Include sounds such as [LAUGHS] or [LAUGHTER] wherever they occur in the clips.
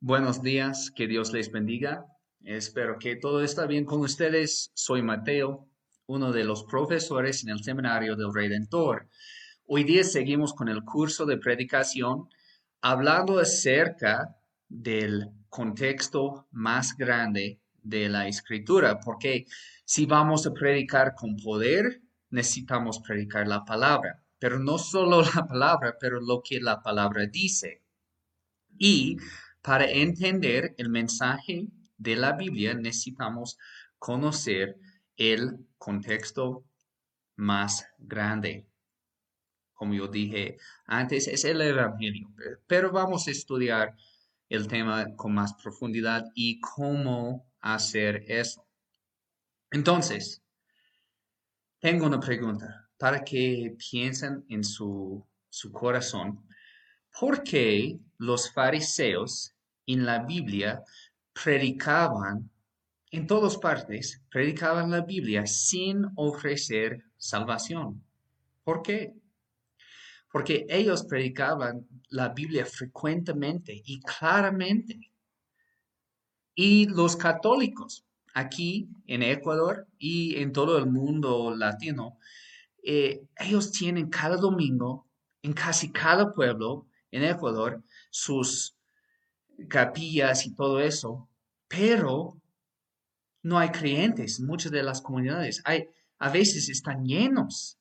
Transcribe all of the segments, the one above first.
Buenos días, que Dios les bendiga. Espero que todo está bien con ustedes. Soy Mateo, uno de los profesores en el Seminario del Redentor. Hoy día seguimos con el curso de predicación hablando acerca del contexto más grande de la escritura, porque si vamos a predicar con poder, necesitamos predicar la palabra, pero no solo [LAUGHS] la palabra, pero lo que la palabra dice. Y para entender el mensaje de la Biblia necesitamos conocer el contexto más grande. Como yo dije antes, es el Evangelio, pero vamos a estudiar el tema con más profundidad y cómo hacer eso. Entonces, tengo una pregunta para que piensen en su, su corazón. ¿Por qué los fariseos en la Biblia predicaban, en todas partes, predicaban la Biblia sin ofrecer salvación. ¿Por qué? Porque ellos predicaban la Biblia frecuentemente y claramente. Y los católicos aquí en Ecuador y en todo el mundo latino, eh, ellos tienen cada domingo en casi cada pueblo en Ecuador sus capillas y todo eso, pero no hay creyentes en muchas de las comunidades. Hay, a veces están llenos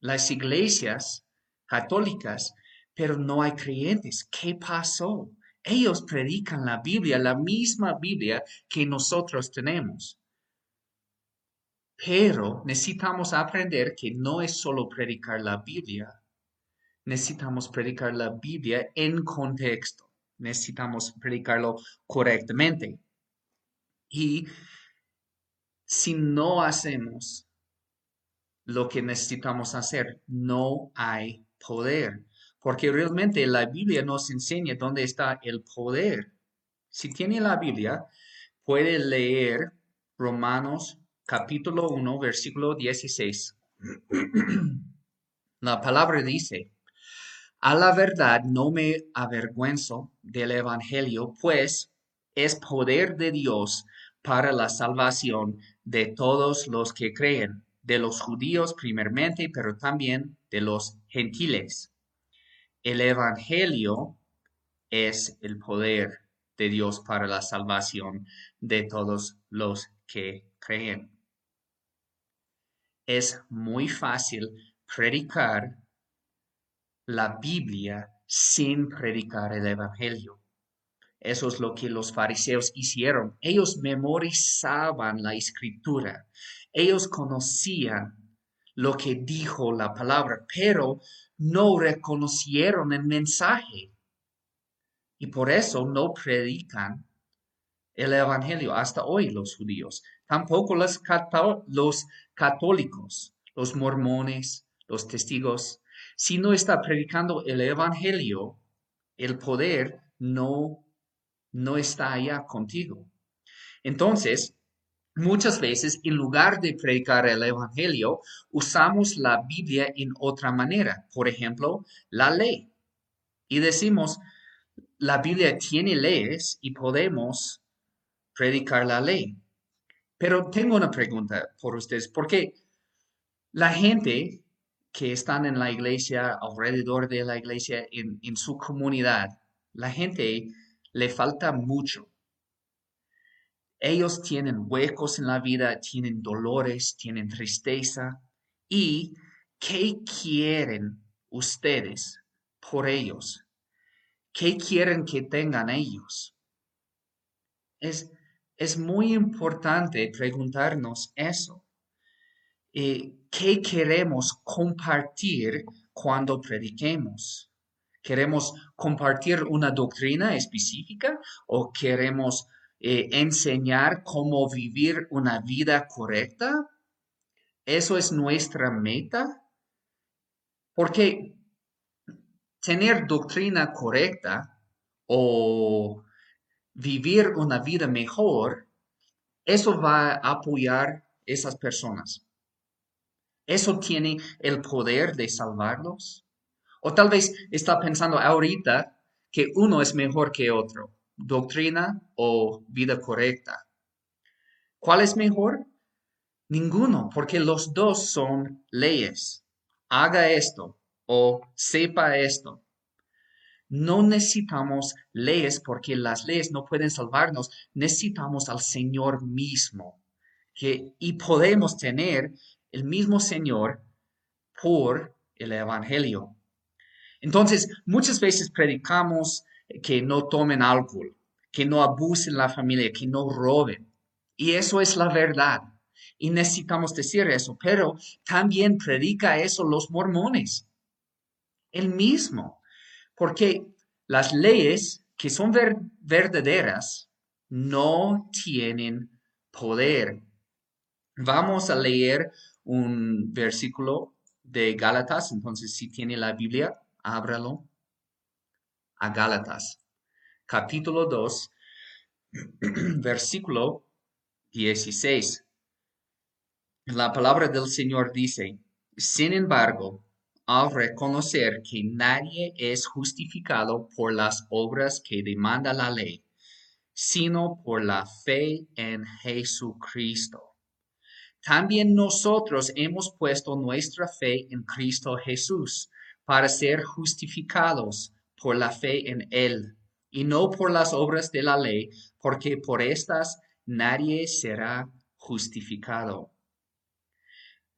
las iglesias católicas, pero no hay creyentes. ¿Qué pasó? Ellos predican la Biblia, la misma Biblia que nosotros tenemos. Pero necesitamos aprender que no es solo predicar la Biblia, necesitamos predicar la Biblia en contexto necesitamos predicarlo correctamente. Y si no hacemos lo que necesitamos hacer, no hay poder. Porque realmente la Biblia nos enseña dónde está el poder. Si tiene la Biblia, puede leer Romanos capítulo 1, versículo 16. [CLEARS THROAT] La palabra dice, a la verdad no me avergüenzo del Evangelio, pues es poder de Dios para la salvación de todos los que creen, de los judíos primeramente, pero también de los gentiles. El Evangelio es el poder de Dios para la salvación de todos los que creen. Es muy fácil predicar la Biblia sin predicar el Evangelio. Eso es lo que los fariseos hicieron. Ellos memorizaban la escritura. Ellos conocían lo que dijo la palabra, pero no reconocieron el mensaje. Y por eso no predican el Evangelio hasta hoy los judíos. Tampoco los, los católicos, los mormones, los testigos si no está predicando el Evangelio, el poder no, no está allá contigo. Entonces, muchas veces, en lugar de predicar el Evangelio, usamos la Biblia en otra manera. Por ejemplo, la ley. Y decimos, la Biblia tiene leyes y podemos predicar la ley. Pero tengo una pregunta por ustedes, porque la gente que están en la iglesia, alrededor de la iglesia, en, en su comunidad, la gente le falta mucho. Ellos tienen huecos en la vida, tienen dolores, tienen tristeza. ¿Y qué quieren ustedes por ellos? ¿Qué quieren que tengan ellos? Es, es muy importante preguntarnos eso. Eh, ¿qué queremos compartir cuando prediquemos? ¿Queremos compartir una doctrina específica o queremos eh, enseñar cómo vivir una vida correcta? ¿Eso es nuestra meta? Porque tener doctrina correcta o vivir una vida mejor, eso va a apoyar esas personas. ¿Eso tiene el poder de salvarlos? O tal vez está pensando ahorita que uno es mejor que otro. doctrina o vida correcta. ¿Cuál es mejor? Ninguno, porque los dos son leyes. Haga esto o sepa esto. No necesitamos leyes porque las leyes no pueden salvarnos. Necesitamos al Señor mismo. Que, y podemos tener el mismo Señor por el Evangelio. Entonces, muchas veces predicamos que no tomen alcohol, que no abusen la familia, que no roben. Y eso es la verdad. Y necesitamos decir eso, pero también predica eso los mormones. El mismo. Porque las leyes que son verdaderas no tienen poder. Vamos a leer un versículo de Gálatas, entonces si tiene la Biblia, ábralo a Gálatas, capítulo 2, [CLEARS THROAT] versículo 16. La palabra del Señor dice, sin embargo, al reconocer que nadie es justificado por las obras que demanda la ley, sino por la fe en Jesucristo. También nosotros hemos puesto nuestra fe en Cristo Jesús para ser justificados por la fe en Él y no por las obras de la ley, porque por estas nadie será justificado.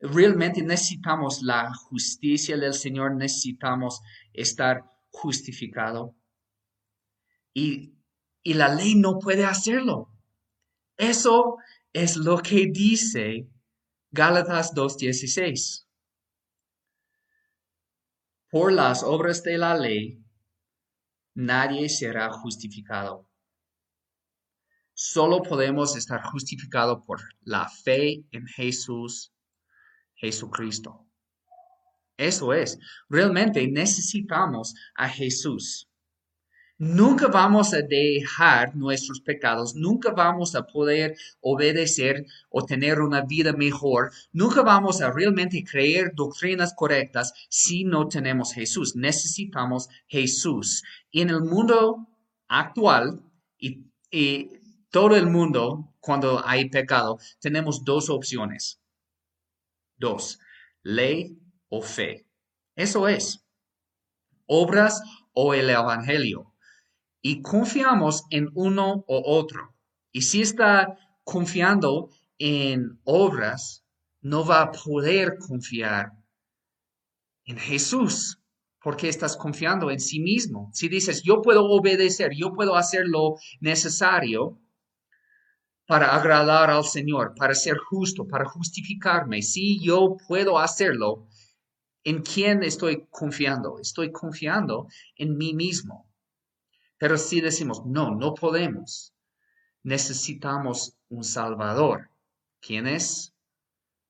Realmente necesitamos la justicia del Señor, necesitamos estar justificado. Y, y la ley no puede hacerlo. Eso es lo que dice Gálatas 2.16. Por las obras de la ley, nadie será justificado. Solo podemos estar justificados por la fe en Jesús, Jesucristo. Eso es, realmente necesitamos a Jesús. Nunca vamos a dejar nuestros pecados, nunca vamos a poder obedecer o tener una vida mejor, nunca vamos a realmente creer doctrinas correctas si no tenemos Jesús. Necesitamos Jesús. Y en el mundo actual y, y todo el mundo, cuando hay pecado, tenemos dos opciones. Dos, ley o fe. Eso es. Obras o el Evangelio y confiamos en uno o otro. Y si está confiando en obras, no va a poder confiar en Jesús porque estás confiando en sí mismo. Si dices, yo puedo obedecer, yo puedo hacer lo necesario para agradar al Señor, para ser justo, para justificarme, si yo puedo hacerlo, ¿en quién estoy confiando? Estoy confiando en mí mismo. Pero si decimos, no, no podemos, necesitamos un Salvador. ¿Quién es?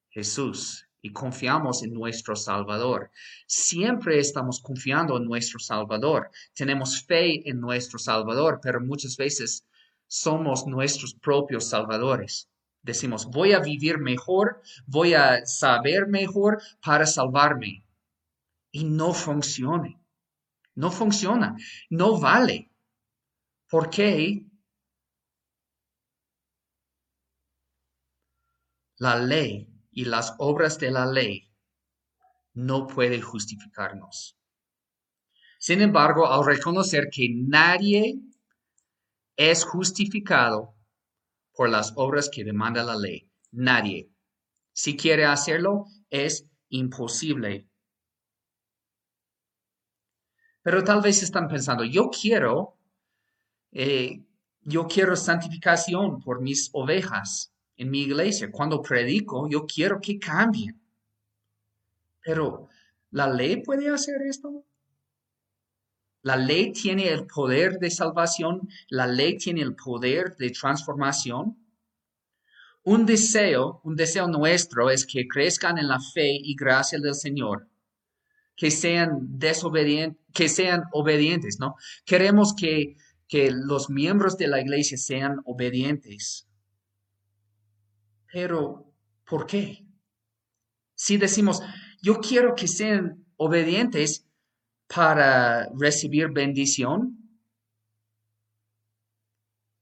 Jesús. Y confiamos en nuestro Salvador. Siempre estamos confiando en nuestro Salvador. Tenemos fe en nuestro Salvador, pero muchas veces somos nuestros propios salvadores. Decimos, voy a vivir mejor, voy a saber mejor para salvarme. Y no funciona. No funciona. No vale. ¿Por qué la ley y las obras de la ley no pueden justificarnos. Sin embargo, al reconocer que nadie es justificado por las obras que demanda la ley, nadie. Si quiere hacerlo, es imposible. Pero tal vez están pensando, yo quiero eh, yo quiero santificación por mis ovejas en mi iglesia. Cuando predico, yo quiero que cambien. Pero, ¿la ley puede hacer esto? La ley tiene el poder de salvación, la ley tiene el poder de transformación. Un deseo, un deseo nuestro es que crezcan en la fe y gracia del Señor, que sean desobedientes, que sean obedientes, ¿no? Queremos que que los miembros de la iglesia sean obedientes. Pero, ¿por qué? Si decimos, yo quiero que sean obedientes para recibir bendición,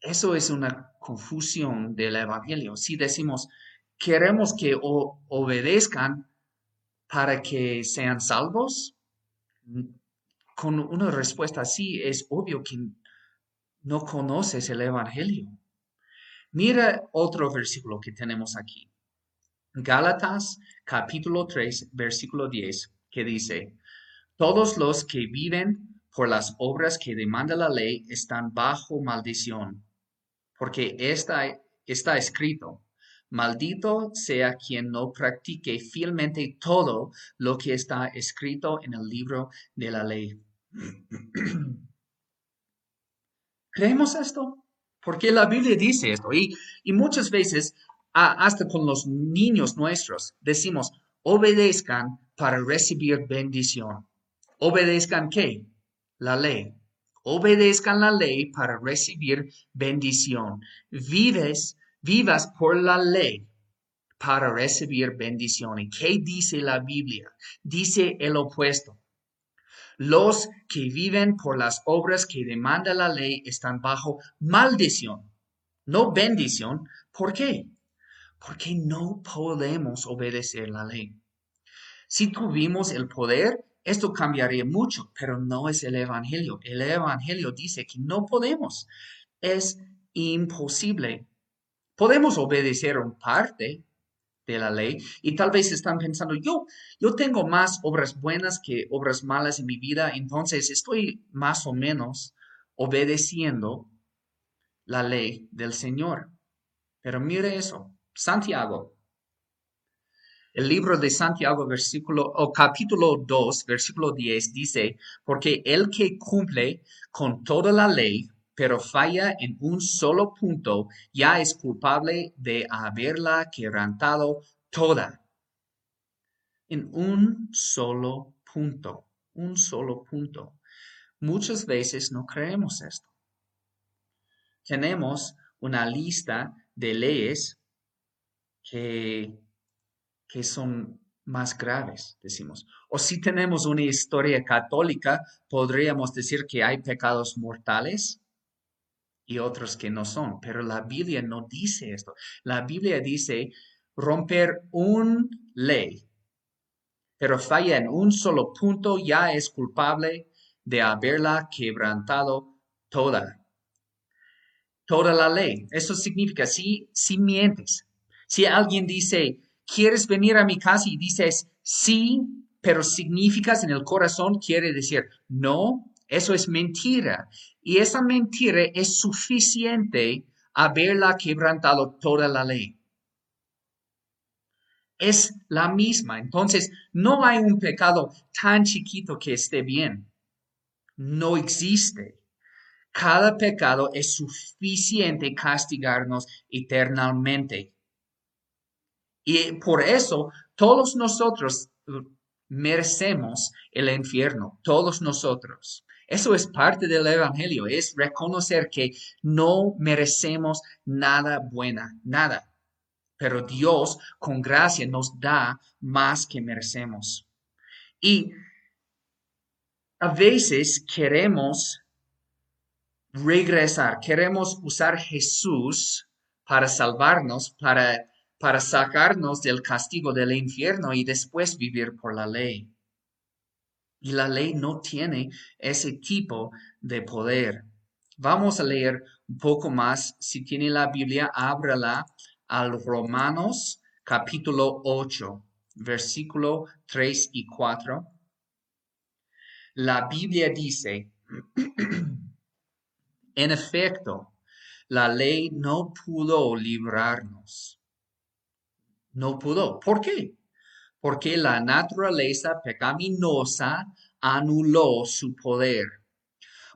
Eso es una confusión del Evangelio. Si decimos, queremos que obedezcan para que sean salvos, con una respuesta así es obvio que no conoces el Evangelio. Mira otro versículo que tenemos aquí. Gálatas capítulo 3, versículo 10, que dice, todos los que viven por las obras que demanda la ley están bajo maldición, porque está, está escrito, maldito sea quien no practique fielmente todo lo que está escrito en el libro de la ley. [CLEARS THROAT] ¿Creemos esto? Porque la Biblia dice esto y, y muchas veces, hasta con los niños nuestros, decimos, obedezcan para recibir bendición. ¿Obedezcan qué? La ley. Obedezcan la ley para recibir bendición. Vives, vivas por la ley para recibir bendición. ¿Y qué dice la Biblia? Dice el opuesto. Los que viven por las obras que demanda la ley están bajo maldición, no bendición. ¿Por qué? Porque no podemos obedecer la ley. Si tuvimos el poder, esto cambiaría mucho, pero no es el Evangelio. El Evangelio dice que no podemos. Es imposible. Podemos obedecer un parte, de la ley y tal vez están pensando, yo, yo tengo más obras buenas que obras malas en mi vida, entonces estoy más o menos obedeciendo la ley del Señor. Pero mire eso, Santiago. El libro de Santiago, versículo, o capítulo 2, versículo 10, dice, porque el que cumple con toda la ley, pero falla en un solo punto, ya es culpable de haberla quebrantado toda. En un solo punto, un solo punto. Muchas veces no creemos esto. Tenemos una lista de leyes que, que son más graves, decimos. O si tenemos una historia católica, podríamos decir que hay pecados mortales y otros que no son. Pero la Biblia no dice esto. La Biblia dice romper un ley, pero falla en un solo punto, ya es culpable de haberla quebrantado toda. Toda la ley. Eso significa, si, si mientes, si alguien dice, ¿quieres venir a mi casa? Y dices, sí, pero significas en el corazón, quiere decir, no, eso es mentira. Y esa mentira es suficiente haberla quebrantado toda la ley. Es la misma. Entonces, no hay un pecado tan chiquito que esté bien. No existe. Cada pecado es suficiente castigarnos eternamente. Y por eso todos nosotros merecemos el infierno, todos nosotros. Eso es parte del Evangelio, es reconocer que no merecemos nada buena, nada. Pero Dios con gracia nos da más que merecemos. Y a veces queremos regresar, queremos usar Jesús para salvarnos, para, para sacarnos del castigo del infierno y después vivir por la ley. Y la ley no tiene ese tipo de poder. Vamos a leer un poco más. Si tiene la Biblia, ábrala al Romanos capítulo 8, versículo 3 y 4. La Biblia dice, [CLEARS THROAT] en efecto, la ley no pudo librarnos. No pudo. ¿Por qué? Porque la naturaleza pecaminosa anuló su poder.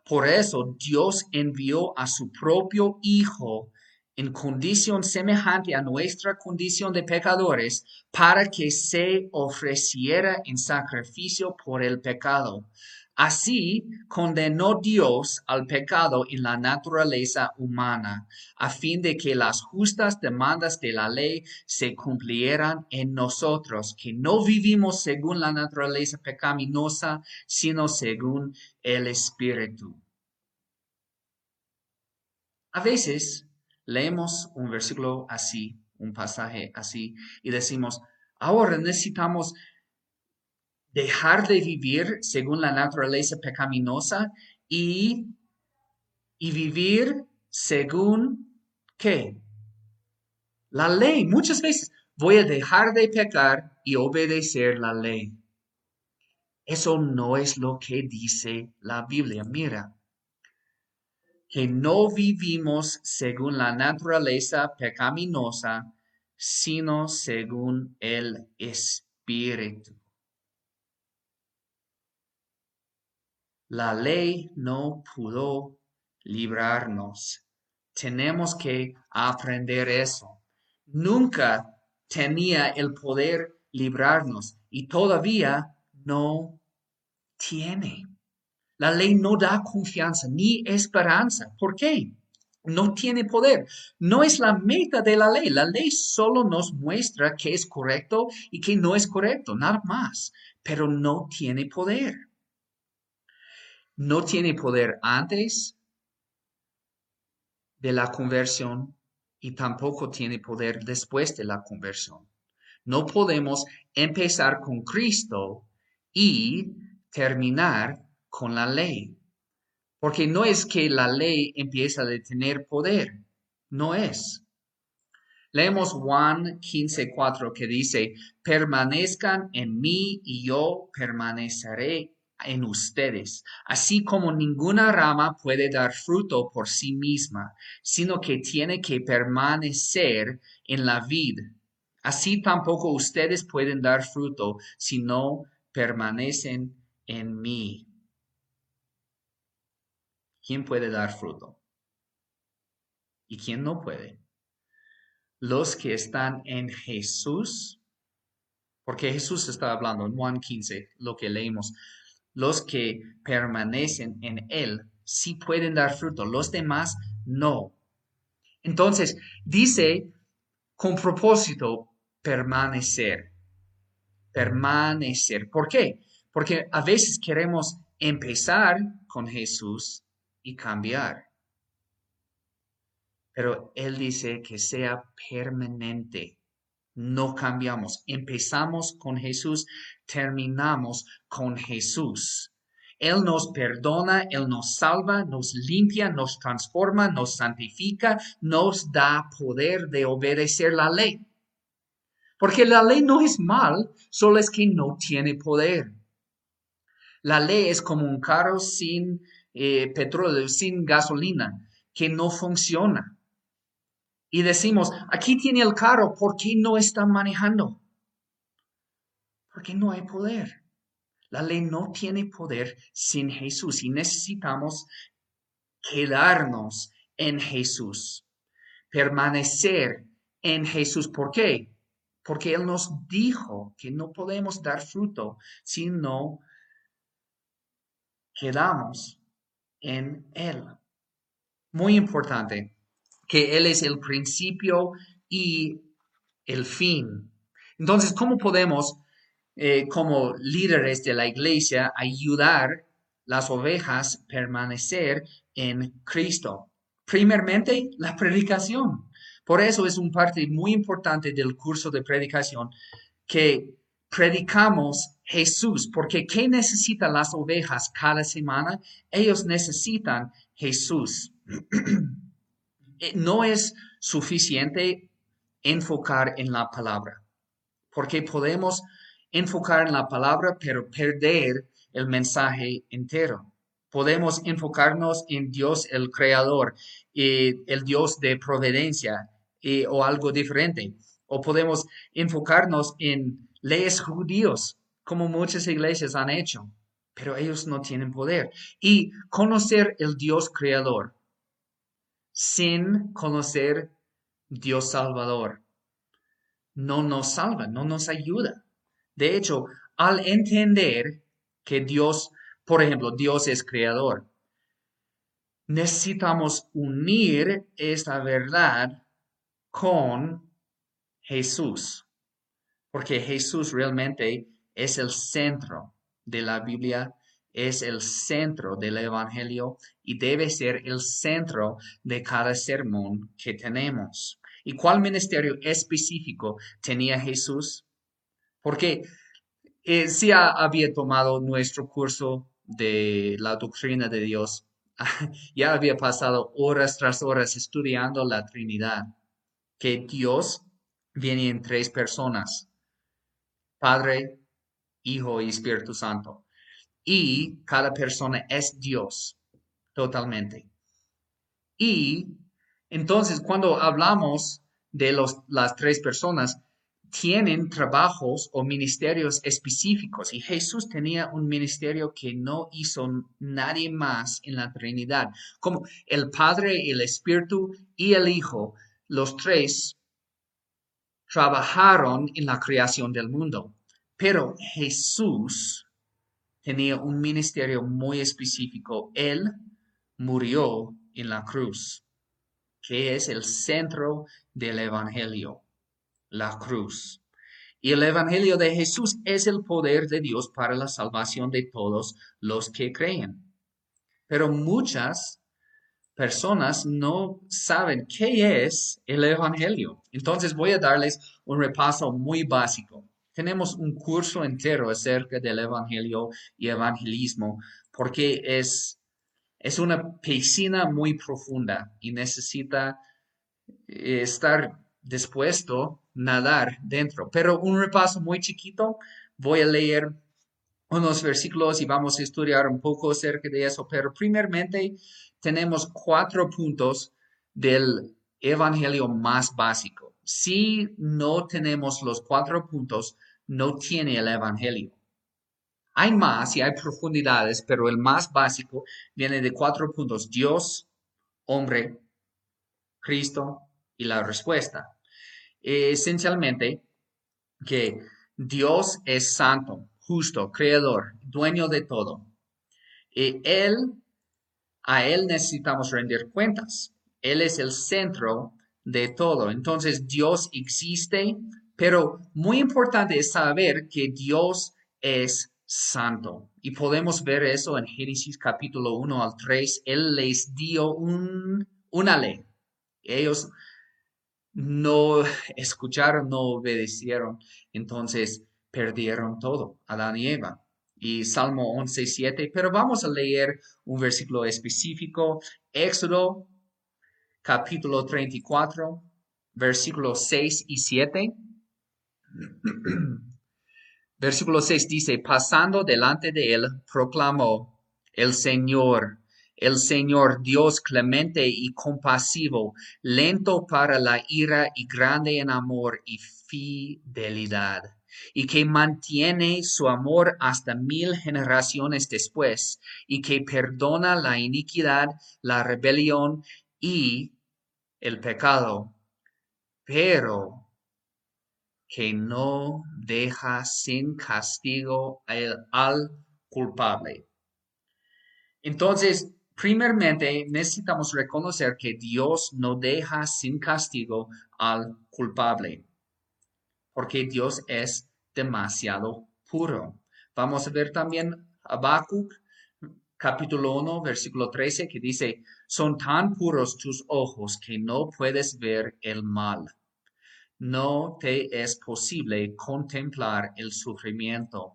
Por eso Dios envió a su propio Hijo en condición semejante a nuestra condición de pecadores, para que se ofreciera en sacrificio por el pecado, Así condenó Dios al pecado en la naturaleza humana, a fin de que las justas demandas de la ley se cumplieran en nosotros, que no vivimos según la naturaleza pecaminosa, sino según el Espíritu. A veces leemos un versículo así, un pasaje así, y decimos, ahora necesitamos dejar de vivir según la naturaleza pecaminosa y, y vivir según qué? La ley. Muchas veces voy a dejar de pecar y obedecer la ley. Eso no es lo que dice la Biblia. Mira, que no vivimos según la naturaleza pecaminosa, sino según el Espíritu. La ley no pudo librarnos. Tenemos que aprender eso. Nunca tenía el poder librarnos y todavía no tiene. La ley no da confianza ni esperanza. ¿Por qué? No tiene poder. No es la meta de la ley. La ley solo nos muestra que es correcto y que no es correcto, nada más. Pero no tiene poder. No tiene poder antes de la conversión y tampoco tiene poder después de la conversión. No podemos empezar con Cristo y terminar con la ley. Porque no es que la ley empieza a tener poder, no es. Leemos Juan 15:4 que dice, permanezcan en mí y yo permaneceré en ustedes, así como ninguna rama puede dar fruto por sí misma, sino que tiene que permanecer en la vid. Así tampoco ustedes pueden dar fruto si no permanecen en mí. ¿Quién puede dar fruto? ¿Y quién no puede? Los que están en Jesús, porque Jesús está hablando en Juan 15, lo que leímos, los que permanecen en Él sí pueden dar fruto, los demás no. Entonces, dice con propósito permanecer, permanecer. ¿Por qué? Porque a veces queremos empezar con Jesús y cambiar. Pero Él dice que sea permanente. No cambiamos. Empezamos con Jesús, terminamos con Jesús. Él nos perdona, Él nos salva, nos limpia, nos transforma, nos santifica, nos da poder de obedecer la ley. Porque la ley no es mal, solo es que no tiene poder. La ley es como un carro sin eh, petróleo, sin gasolina, que no funciona. Y decimos, aquí tiene el carro, ¿por qué no está manejando? Porque no hay poder. La ley no tiene poder sin Jesús y necesitamos quedarnos en Jesús, permanecer en Jesús. ¿Por qué? Porque Él nos dijo que no podemos dar fruto si no quedamos en Él. Muy importante que Él es el principio y el fin. Entonces, ¿cómo podemos, eh, como líderes de la iglesia, ayudar las ovejas a permanecer en Cristo? Primeramente, la predicación. Por eso es un parte muy importante del curso de predicación que predicamos Jesús, porque ¿qué necesitan las ovejas cada semana? Ellos necesitan Jesús. [CLEARS THROAT] Eh, no es suficiente enfocar en la palabra, porque podemos enfocar en la palabra, pero perder el mensaje entero. Podemos enfocarnos en Dios el Creador, y el Dios de providencia o algo diferente. O podemos enfocarnos en leyes judíos, como muchas iglesias han hecho, pero ellos no tienen poder. Y conocer el Dios Creador sin conocer Dios Salvador. No nos salva, no nos ayuda. De hecho, al entender que Dios, por ejemplo, Dios es creador, necesitamos unir esta verdad con Jesús, porque Jesús realmente es el centro de la Biblia es el centro del Evangelio y debe ser el centro de cada sermón que tenemos. ¿Y cuál ministerio específico tenía Jesús? Porque eh, si había tomado nuestro curso de la doctrina de Dios, [LAUGHS] ya había pasado horas tras horas estudiando la Trinidad, que Dios viene en tres personas, Padre, Hijo y Espíritu Santo. Y cada persona es Dios totalmente. Y entonces cuando hablamos de los, las tres personas, tienen trabajos o ministerios específicos y Jesús tenía un ministerio que no hizo nadie más en la Trinidad. Como el Padre, el Espíritu y el Hijo, los tres trabajaron en la creación del mundo. Pero Jesús tenía un ministerio muy específico. Él murió en la cruz, que es el centro del Evangelio, la cruz. Y el Evangelio de Jesús es el poder de Dios para la salvación de todos los que creen. Pero muchas personas no saben qué es el Evangelio. Entonces voy a darles un repaso muy básico. Tenemos un curso entero acerca del Evangelio y evangelismo porque es, es una piscina muy profunda y necesita eh, estar dispuesto a nadar dentro. Pero un repaso muy chiquito, voy a leer unos versículos y vamos a estudiar un poco acerca de eso. Pero primeramente tenemos cuatro puntos del Evangelio más básico si no tenemos los cuatro puntos, no tiene el Evangelio. Hay más y hay profundidades, pero el más básico viene de cuatro puntos. Dios, hombre, Cristo y la respuesta. Esencialmente, que Dios es santo, justo, creador, dueño de todo. Y él, a Él necesitamos rendir cuentas. Él es el centro de todo. Entonces Dios existe, pero muy importante es saber que Dios es santo. Y podemos ver eso en Génesis capítulo 1 al 3. Él les dio un, una ley. Ellos no escucharon, no obedecieron. Entonces perdieron todo, Adán y Eva. Y Salmo 11, 7. Pero vamos a leer un versículo específico. Éxodo capítulo 34, versículos 6 y 7. [CLEARS THROAT] Versículo 6 dice, pasando delante de él, proclamó, el Señor, el Señor Dios clemente y compasivo, lento para la ira y grande en amor y fidelidad, y que mantiene su amor hasta mil generaciones después, y que perdona la iniquidad, la rebelión y el pecado, pero que no deja sin castigo al, culpable. Entonces, primeramente necesitamos reconocer que Dios no deja sin castigo al culpable, porque Dios es demasiado puro. Vamos a ver también Habacuc capítulo 1, versículo 13, que dice, son tan puros tus ojos que no puedes ver el mal. No te es posible contemplar el sufrimiento.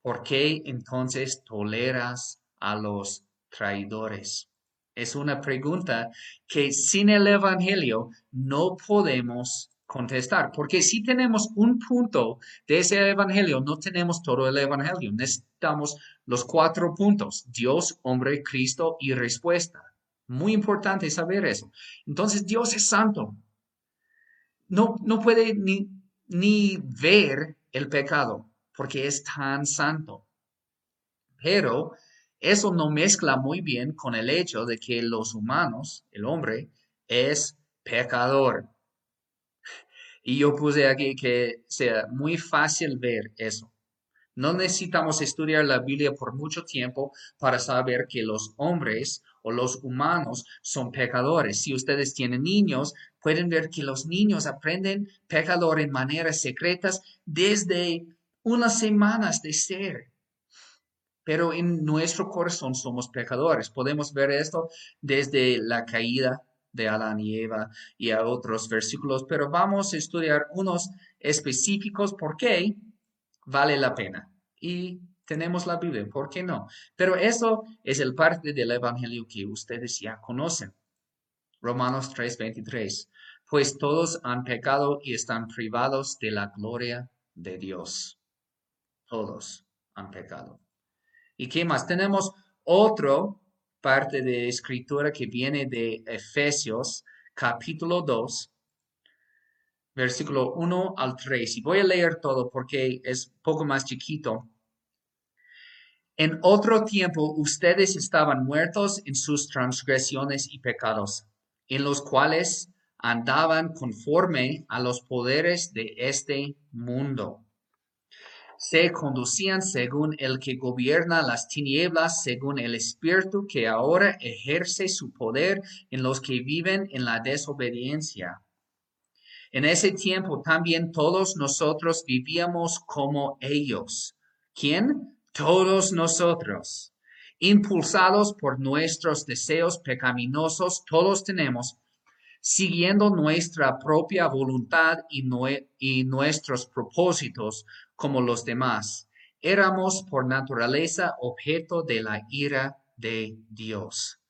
¿Por qué entonces toleras a los traidores? Es una pregunta que sin el Evangelio no podemos contestar, porque si tenemos un punto de ese evangelio, no tenemos todo el evangelio, necesitamos los cuatro puntos, Dios, hombre, Cristo y respuesta. Muy importante saber eso. Entonces Dios es santo. No, no puede ni, ni ver el pecado, porque es tan santo. Pero eso no mezcla muy bien con el hecho de que los humanos, el hombre, es pecador. Y yo puse aquí que sea muy fácil ver eso. No necesitamos estudiar la Biblia por mucho tiempo para saber que los hombres o los humanos son pecadores. Si ustedes tienen niños, pueden ver que los niños aprenden pecador en maneras secretas desde unas semanas de ser. pero en nuestro corazón somos pecadores. Podemos ver esto desde la caída de Adán y Eva y a otros versículos, pero vamos a estudiar unos específicos porque vale la pena. Y tenemos la Biblia, ¿por qué no? Pero eso es el parte del Evangelio que ustedes ya conocen. Romanos 3:23. Pues todos han pecado y están privados de la gloria de Dios. Todos han pecado. ¿Y qué más? Tenemos otro parte de escritura que viene de Efesios capítulo 2, versículo 1 al 3. Y voy a leer todo porque es poco más chiquito. En otro tiempo ustedes estaban muertos en sus transgresiones y pecados, en los cuales andaban conforme a los poderes de este mundo se conducían según el que gobierna las tinieblas, según el espíritu que ahora ejerce su poder en los que viven en la desobediencia. En ese tiempo también todos nosotros vivíamos como ellos. ¿Quién? Todos nosotros. Impulsados por nuestros deseos pecaminosos, todos tenemos siguiendo nuestra propia voluntad y, y, nuestros propósitos como los demás. Éramos por naturaleza objeto de la ira de Dios.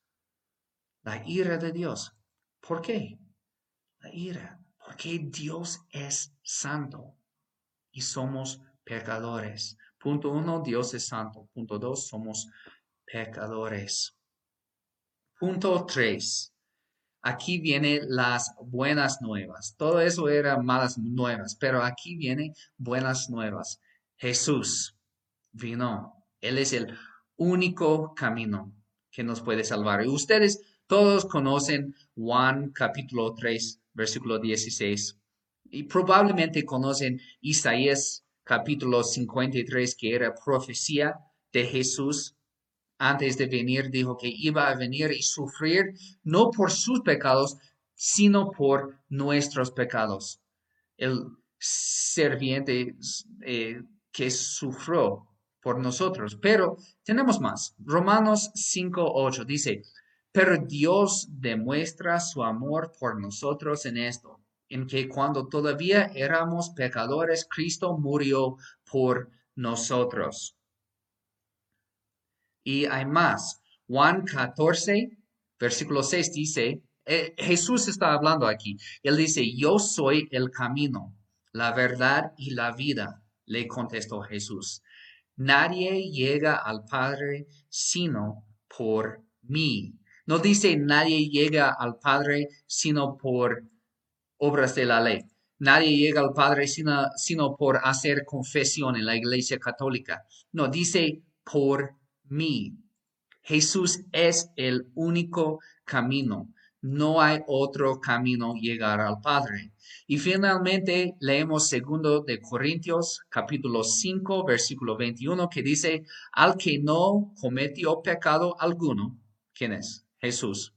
La ira de Dios. ¿Por qué? La ira. Porque Dios es santo y somos pecadores. Punto uno, Dios es santo. Punto dos, somos pecadores. Punto tres, aquí vienen las buenas nuevas. Todo eso era malas nuevas, pero aquí vienen buenas nuevas. Jesús vino. Él es el único camino que nos puede salvar. Y ustedes todos conocen Juan capítulo 3, versículo 16. Y probablemente conocen Isaías capítulo 53, que era profecía de Jesús antes de venir dijo que iba a venir y sufrir no por sus pecados, sino por nuestros pecados. El serviente eh, que sufrió por nosotros. Pero tenemos más. Romanos 5.8 dice, pero Dios demuestra su amor por nosotros en esto, en que cuando todavía éramos pecadores, Cristo murió por nosotros. Y hay más. Juan 14, versículo 6 dice, eh, Jesús está hablando aquí. Él dice, yo soy el camino, la verdad y la vida, le contestó Jesús. Nadie llega al Padre sino por mí. No dice nadie llega al Padre sino por obras de la ley. Nadie llega al Padre sino, sino por hacer confesión en la Iglesia Católica. No, dice por Jesús es el único camino. No hay otro camino llegar al Padre. Y finalmente leemos segundo de Corintios capítulo 5 versículo 21 que dice, al que no cometió pecado alguno, ¿quién es? Jesús.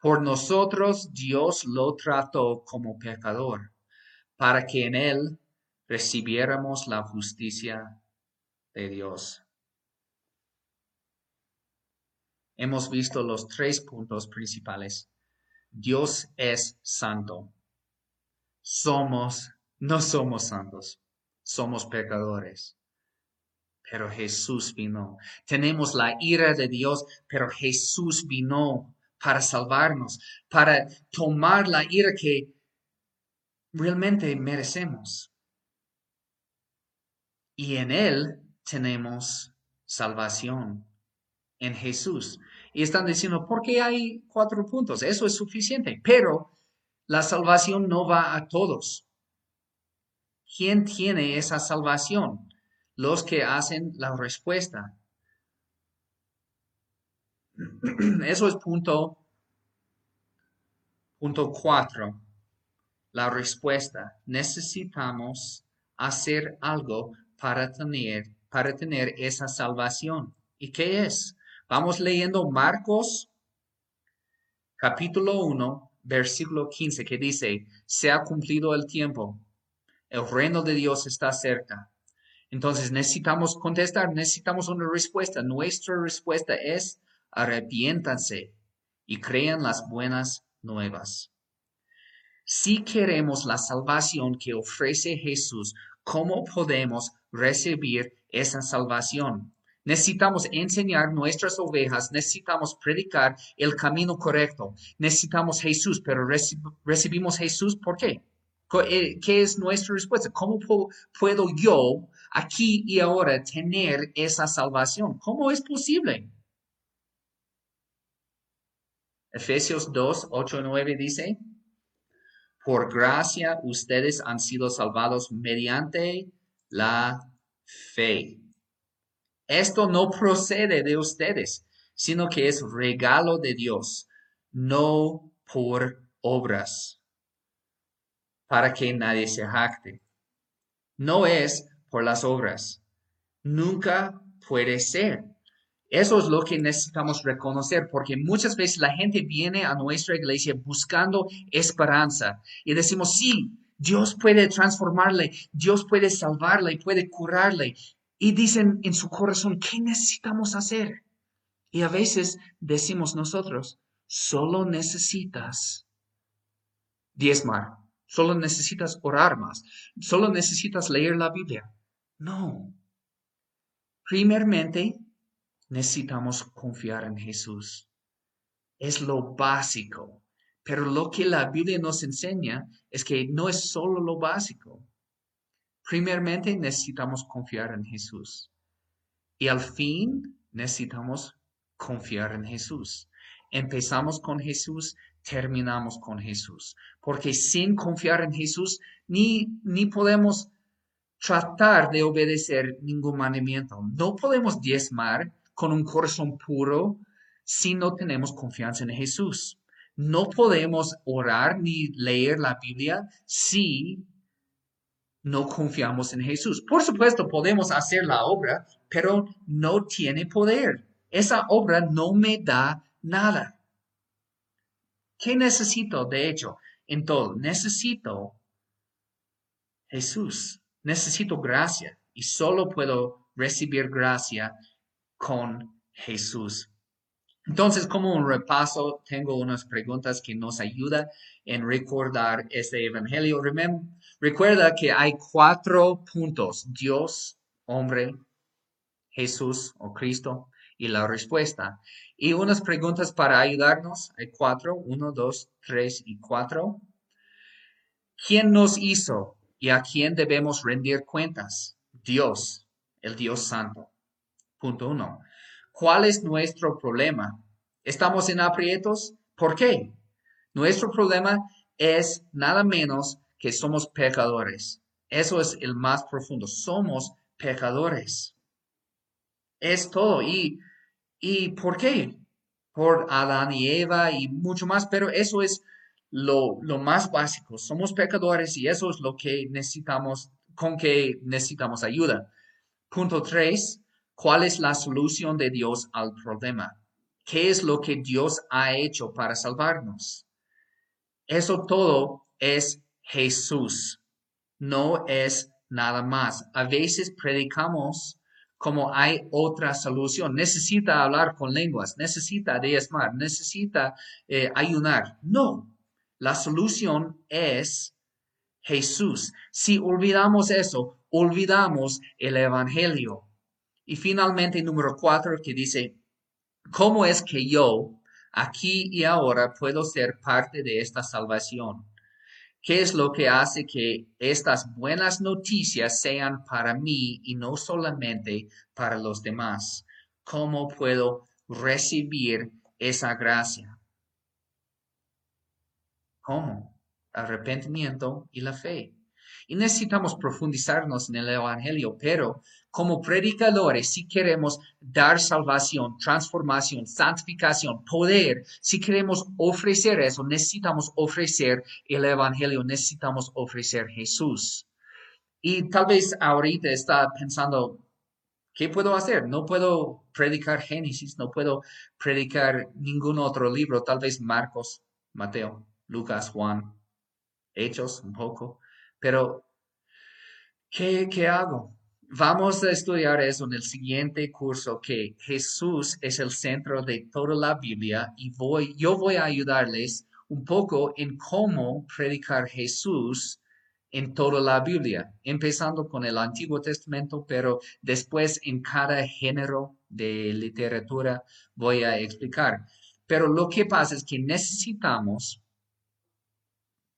Por nosotros Dios lo trató como pecador, para que en él recibiéramos la justicia de Dios. Hemos visto los tres puntos principales. Dios es santo. Somos, no somos santos, somos pecadores. Pero Jesús vino. Tenemos la ira de Dios, pero Jesús vino para salvarnos, para tomar la ira que realmente merecemos. Y en Él tenemos salvación en Jesús. Y están diciendo, ¿por qué hay cuatro puntos? Eso es suficiente, pero la salvación no va a todos. ¿Quién tiene esa salvación? Los que hacen la respuesta. [CLEARS THROAT] Eso es punto punto cuatro. La respuesta. Necesitamos hacer algo para tener, para tener esa salvación. ¿Y qué es? Vamos leyendo Marcos capítulo 1, versículo 15, que dice, se ha cumplido el tiempo, el reino de Dios está cerca. Entonces necesitamos contestar, necesitamos una respuesta. Nuestra respuesta es arrepiéntanse y crean las buenas nuevas. Si queremos la salvación que ofrece Jesús, ¿cómo podemos recibir esa salvación? Necesitamos enseñar nuestras ovejas, necesitamos predicar el camino correcto, necesitamos Jesús, pero recibimos Jesús, ¿por qué? Eh, ¿Qué es nuestra respuesta? ¿Cómo puedo yo aquí y ahora tener esa salvación? ¿Cómo es posible? Efesios 2, 8 y 9 dice, por gracia ustedes han sido salvados mediante la fe. Esto no procede de ustedes, sino que es regalo de Dios, no por obras, para que nadie se jacte. No es por las obras. Nunca puede ser. Eso es lo que necesitamos reconocer, porque muchas veces la gente viene a nuestra iglesia buscando esperanza y decimos, sí, Dios puede transformarle, Dios puede salvarle, puede curarle, y dicen en su corazón, ¿qué necesitamos hacer? Y a veces decimos nosotros, solo necesitas diezmar, solo necesitas orar más, solo necesitas leer la Biblia. No. Primeramente, necesitamos confiar en Jesús. Es lo básico. Pero lo que la Biblia nos enseña es que no es solo lo básico. Primeramente necesitamos confiar en Jesús. Y al fin necesitamos confiar en Jesús. Empezamos con Jesús, terminamos con Jesús. Porque sin confiar en Jesús, ni, ni podemos tratar de obedecer ningún mandamiento. No podemos diezmar con un corazón puro si no tenemos confianza en Jesús. No podemos orar ni leer la Biblia si no confiamos en Jesús. Por supuesto, podemos hacer la obra, pero no tiene poder. Esa obra no me da nada. ¿Qué necesito, de hecho, en todo? Necesito Jesús. Necesito gracia y solo puedo recibir gracia con Jesús. Entonces, como un repaso, tengo unas preguntas que nos ayudan en recordar este evangelio. recuerda que hay cuatro puntos, Dios, hombre, Jesús o Cristo y la respuesta. Y unas preguntas para ayudarnos, hay cuatro, uno, dos, tres y cuatro. ¿Quién nos hizo y a quién debemos rendir cuentas? Dios, el Dios Santo. Punto uno. ¿Cuál es nuestro problema? ¿Estamos en aprietos? ¿Por qué? Nuestro problema es nada menos que somos pecadores. Eso es el más profundo. Somos pecadores. Es todo. ¿Y, y por qué? Por Adán y Eva y mucho más, pero eso es lo, lo más básico. Somos pecadores y eso es lo que necesitamos, con que necesitamos ayuda. Punto tres, ¿Cuál es la solución de Dios al problema? ¿Qué es lo que Dios ha hecho para salvarnos? Eso todo es Jesús, no es nada más. A veces predicamos como hay otra solución. Necesita hablar con lenguas, necesita diezmar, necesita eh, ayunar. No, la solución es Jesús. Si olvidamos eso, olvidamos el Evangelio. Y finalmente, número cuatro, que dice, ¿cómo es que yo, aquí y ahora, puedo ser parte de esta salvación? ¿Qué es lo que hace que estas buenas noticias sean para mí y no solamente para los demás? ¿Cómo puedo recibir esa gracia? ¿Cómo? Arrepentimiento y la fe. Y necesitamos profundizarnos en el Evangelio, pero como predicadores, si queremos dar salvación, transformación, santificación, poder, si queremos ofrecer eso, necesitamos ofrecer el Evangelio, necesitamos ofrecer Jesús. Y tal vez ahorita está pensando, ¿qué puedo hacer? No puedo predicar Génesis, no puedo predicar ningún otro libro, tal vez Marcos, Mateo, Lucas, Juan, Hechos un poco, pero ¿qué, qué hago? vamos a estudiar eso en el siguiente curso, que Jesús es el centro de toda la Biblia y voy, yo voy a ayudarles un poco en cómo predicar Jesús en toda la Biblia, empezando con el Antiguo Testamento, pero después en cada género de literatura voy a explicar. Pero lo que pasa es que necesitamos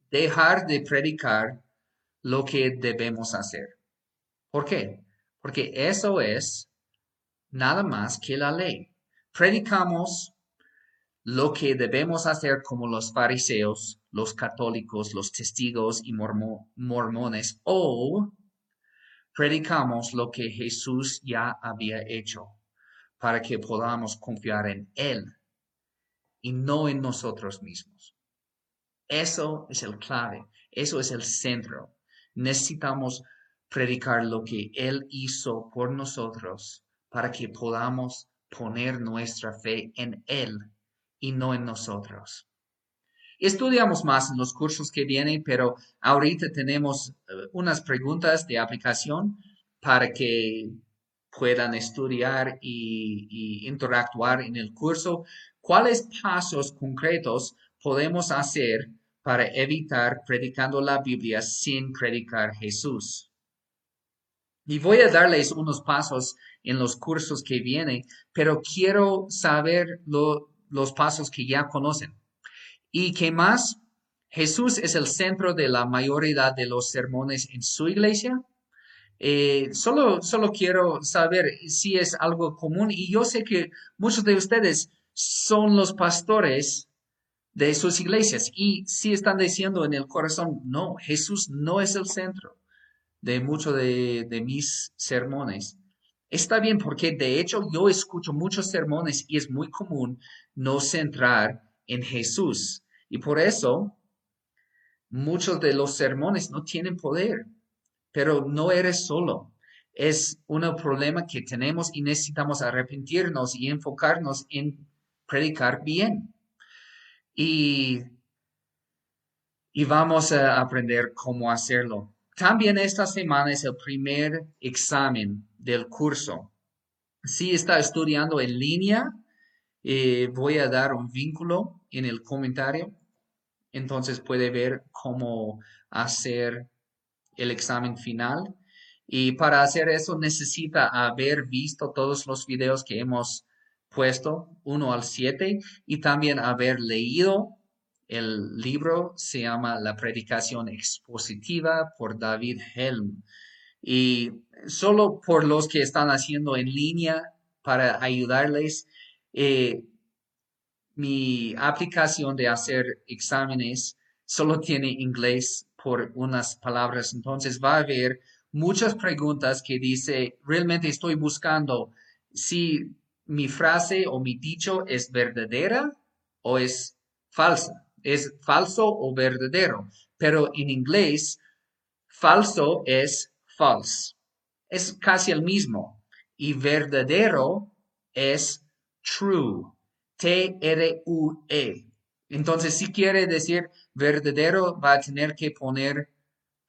dejar de predicar lo que debemos hacer. ¿Por qué? Porque eso es nada más que la ley. Predicamos lo que debemos hacer como los fariseos, los católicos, los testigos y mormones, o predicamos lo que Jesús ya había hecho para que podamos confiar en Él y no en nosotros mismos. Eso es el clave, eso es el centro. Necesitamos predicar lo que Él hizo por nosotros para que podamos poner nuestra fe en Él y no en nosotros. Estudiamos más en los cursos que vienen, pero ahorita tenemos eh, unas preguntas de aplicación para que puedan estudiar y, y interactuar en el curso. ¿Cuáles pasos concretos podemos hacer para evitar predicando la Biblia sin predicar Jesús? Y voy a darles unos pasos en los cursos que vienen, pero quiero saber los pasos que ya conocen. ¿Y qué más? Jesús es el centro de la mayoría de los sermones en su iglesia. Eh, solo, solo quiero saber si es algo común y yo sé que muchos de ustedes son los pastores de sus iglesias y si están diciendo en el corazón, no, Jesús no es el centro de muchos de, de mis sermones. Está bien porque de hecho yo escucho muchos sermones y es muy común no centrar en Jesús. Y por eso muchos de los sermones no tienen poder, pero no eres solo. Es un problema que tenemos y necesitamos arrepentirnos y enfocarnos en predicar bien. Y, y vamos a aprender cómo hacerlo. También esta semana es el primer examen del curso. Si está estudiando en línea, eh, voy a dar un vínculo en el comentario. Entonces puede ver cómo hacer el examen final. Y para hacer eso necesita haber visto todos los videos que hemos puesto, 1 al 7, y también haber leído el libro se llama La predicación expositiva por David Helm. Y solo por los que están haciendo en línea para ayudarles, eh, mi aplicación de hacer exámenes solo tiene inglés por unas palabras. Entonces va a haber muchas preguntas que dice, realmente estoy buscando si mi frase o mi dicho es verdadera o es falsa es falso o verdadero, pero en inglés falso es false. Es casi el mismo. Y verdadero es true. T-R-U-E. Entonces, si quiere decir verdadero, va a tener que poner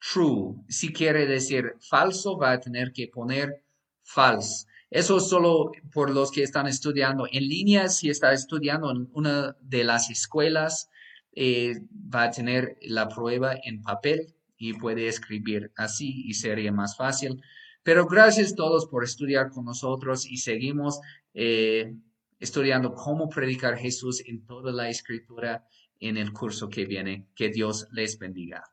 true. Si quiere decir falso, va a tener que poner false. Eso es solo por los que están estudiando en línea. Si está estudiando en una de las escuelas, eh, va a tener la prueba en papel y puede escribir así y sería más fácil. Pero gracias a todos por estudiar con nosotros y seguimos eh, estudiando cómo predicar Jesús en toda la escritura en el curso que viene. Que Dios les bendiga.